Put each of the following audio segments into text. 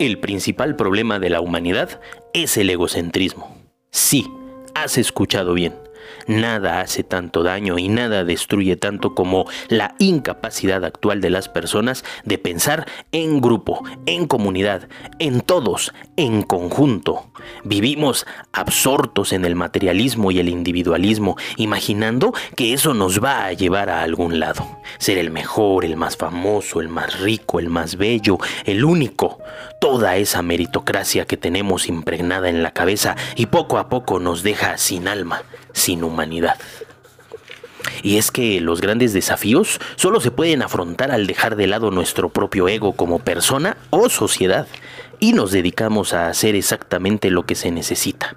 El principal problema de la humanidad es el egocentrismo. Sí, has escuchado bien. Nada hace tanto daño y nada destruye tanto como la incapacidad actual de las personas de pensar en grupo, en comunidad, en todos, en conjunto. Vivimos absortos en el materialismo y el individualismo, imaginando que eso nos va a llevar a algún lado. Ser el mejor, el más famoso, el más rico, el más bello, el único. Toda esa meritocracia que tenemos impregnada en la cabeza y poco a poco nos deja sin alma sin humanidad. Y es que los grandes desafíos solo se pueden afrontar al dejar de lado nuestro propio ego como persona o sociedad y nos dedicamos a hacer exactamente lo que se necesita.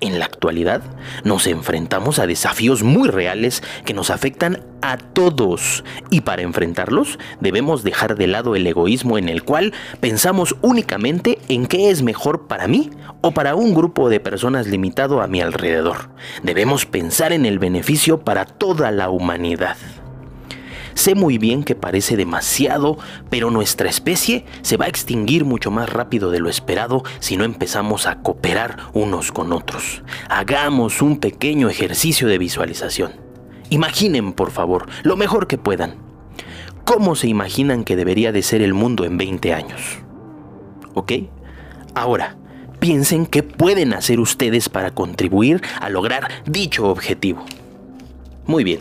En la actualidad nos enfrentamos a desafíos muy reales que nos afectan a todos y para enfrentarlos debemos dejar de lado el egoísmo en el cual pensamos únicamente en qué es mejor para mí o para un grupo de personas limitado a mi alrededor. Debemos pensar en el beneficio para toda la humanidad. Sé muy bien que parece demasiado, pero nuestra especie se va a extinguir mucho más rápido de lo esperado si no empezamos a cooperar unos con otros. Hagamos un pequeño ejercicio de visualización. Imaginen, por favor, lo mejor que puedan. ¿Cómo se imaginan que debería de ser el mundo en 20 años? ¿Ok? Ahora, piensen qué pueden hacer ustedes para contribuir a lograr dicho objetivo. Muy bien.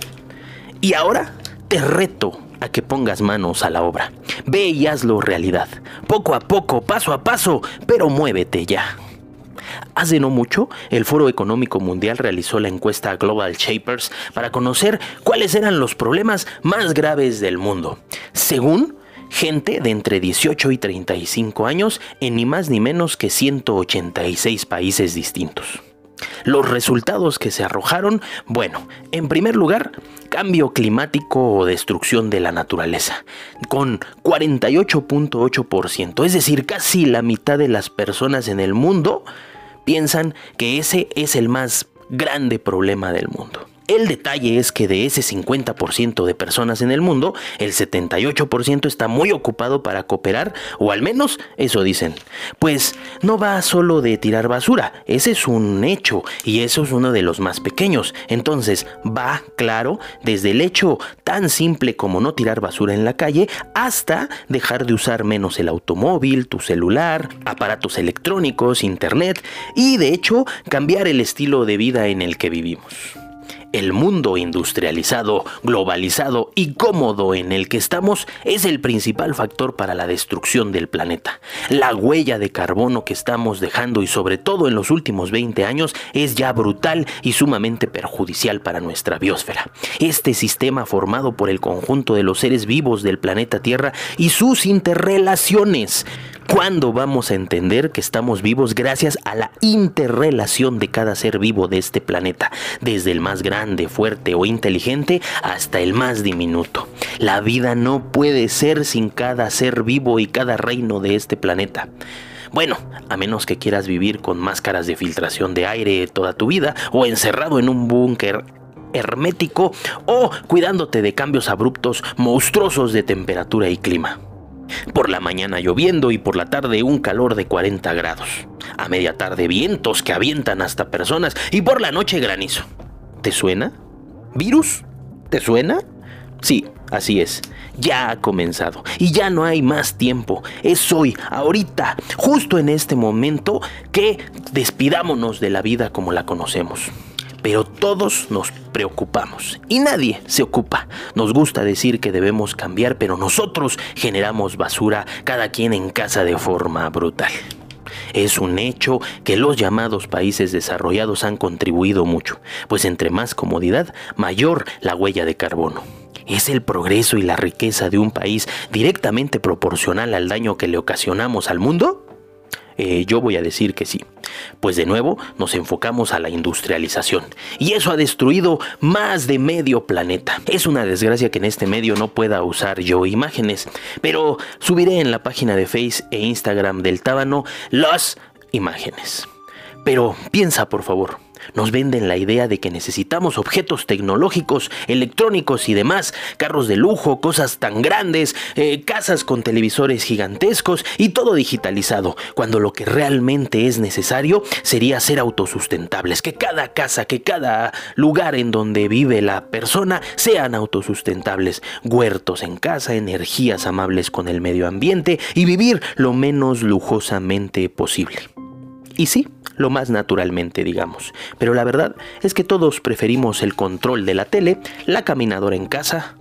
Y ahora te reto a que pongas manos a la obra. Ve y hazlo realidad. Poco a poco, paso a paso, pero muévete ya. Hace no mucho, el Foro Económico Mundial realizó la encuesta Global Shapers para conocer cuáles eran los problemas más graves del mundo. Según gente de entre 18 y 35 años en ni más ni menos que 186 países distintos. Los resultados que se arrojaron, bueno, en primer lugar, cambio climático o destrucción de la naturaleza, con 48.8%, es decir, casi la mitad de las personas en el mundo piensan que ese es el más grande problema del mundo. El detalle es que de ese 50% de personas en el mundo, el 78% está muy ocupado para cooperar, o al menos eso dicen. Pues no va solo de tirar basura, ese es un hecho y eso es uno de los más pequeños. Entonces va, claro, desde el hecho tan simple como no tirar basura en la calle hasta dejar de usar menos el automóvil, tu celular, aparatos electrónicos, internet y de hecho cambiar el estilo de vida en el que vivimos. El mundo industrializado, globalizado y cómodo en el que estamos es el principal factor para la destrucción del planeta. La huella de carbono que estamos dejando y sobre todo en los últimos 20 años es ya brutal y sumamente perjudicial para nuestra biosfera. Este sistema formado por el conjunto de los seres vivos del planeta Tierra y sus interrelaciones ¿Cuándo vamos a entender que estamos vivos gracias a la interrelación de cada ser vivo de este planeta? Desde el más grande, fuerte o inteligente hasta el más diminuto. La vida no puede ser sin cada ser vivo y cada reino de este planeta. Bueno, a menos que quieras vivir con máscaras de filtración de aire toda tu vida o encerrado en un búnker hermético o cuidándote de cambios abruptos monstruosos de temperatura y clima. Por la mañana lloviendo y por la tarde un calor de 40 grados. A media tarde vientos que avientan hasta personas y por la noche granizo. ¿Te suena? ¿Virus? ¿Te suena? Sí, así es. Ya ha comenzado y ya no hay más tiempo. Es hoy, ahorita, justo en este momento que despidámonos de la vida como la conocemos pero todos nos preocupamos y nadie se ocupa. Nos gusta decir que debemos cambiar, pero nosotros generamos basura cada quien en casa de forma brutal. Es un hecho que los llamados países desarrollados han contribuido mucho, pues entre más comodidad, mayor la huella de carbono. ¿Es el progreso y la riqueza de un país directamente proporcional al daño que le ocasionamos al mundo? Eh, yo voy a decir que sí. Pues de nuevo nos enfocamos a la industrialización y eso ha destruido más de medio planeta. Es una desgracia que en este medio no pueda usar yo imágenes, pero subiré en la página de Face e Instagram del Tábano las imágenes. Pero piensa por favor, nos venden la idea de que necesitamos objetos tecnológicos, electrónicos y demás, carros de lujo, cosas tan grandes, eh, casas con televisores gigantescos y todo digitalizado, cuando lo que realmente es necesario sería ser autosustentables, que cada casa, que cada lugar en donde vive la persona sean autosustentables, huertos en casa, energías amables con el medio ambiente y vivir lo menos lujosamente posible. Y sí, lo más naturalmente, digamos. Pero la verdad es que todos preferimos el control de la tele, la caminadora en casa,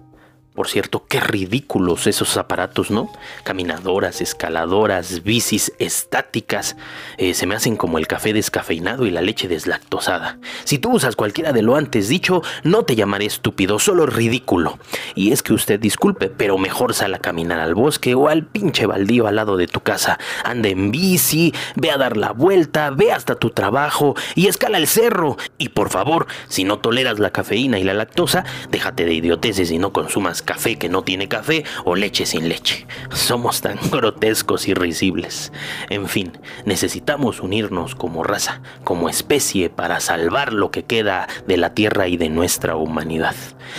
por cierto, qué ridículos esos aparatos, ¿no? Caminadoras, escaladoras, bicis estáticas. Eh, se me hacen como el café descafeinado y la leche deslactosada. Si tú usas cualquiera de lo antes dicho, no te llamaré estúpido, solo ridículo. Y es que usted disculpe, pero mejor sal a caminar al bosque o al pinche baldío al lado de tu casa. Anda en bici, ve a dar la vuelta, ve hasta tu trabajo y escala el cerro. Y por favor, si no toleras la cafeína y la lactosa, déjate de idioteces y no consumas café que no tiene café o leche sin leche. Somos tan grotescos y risibles. En fin, necesitamos unirnos como raza, como especie, para salvar lo que queda de la Tierra y de nuestra humanidad.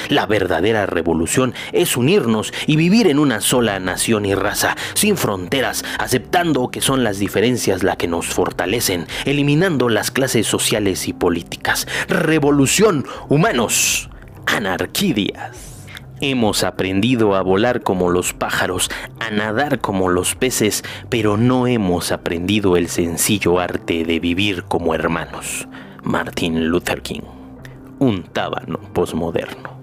La verdadera revolución es unirnos y vivir en una sola nación y raza, sin fronteras, aceptando que son las diferencias las que nos fortalecen, eliminando las clases sociales y políticas. Revolución, humanos, anarquías. Hemos aprendido a volar como los pájaros, a nadar como los peces, pero no hemos aprendido el sencillo arte de vivir como hermanos. Martin Luther King. Un tábano posmoderno.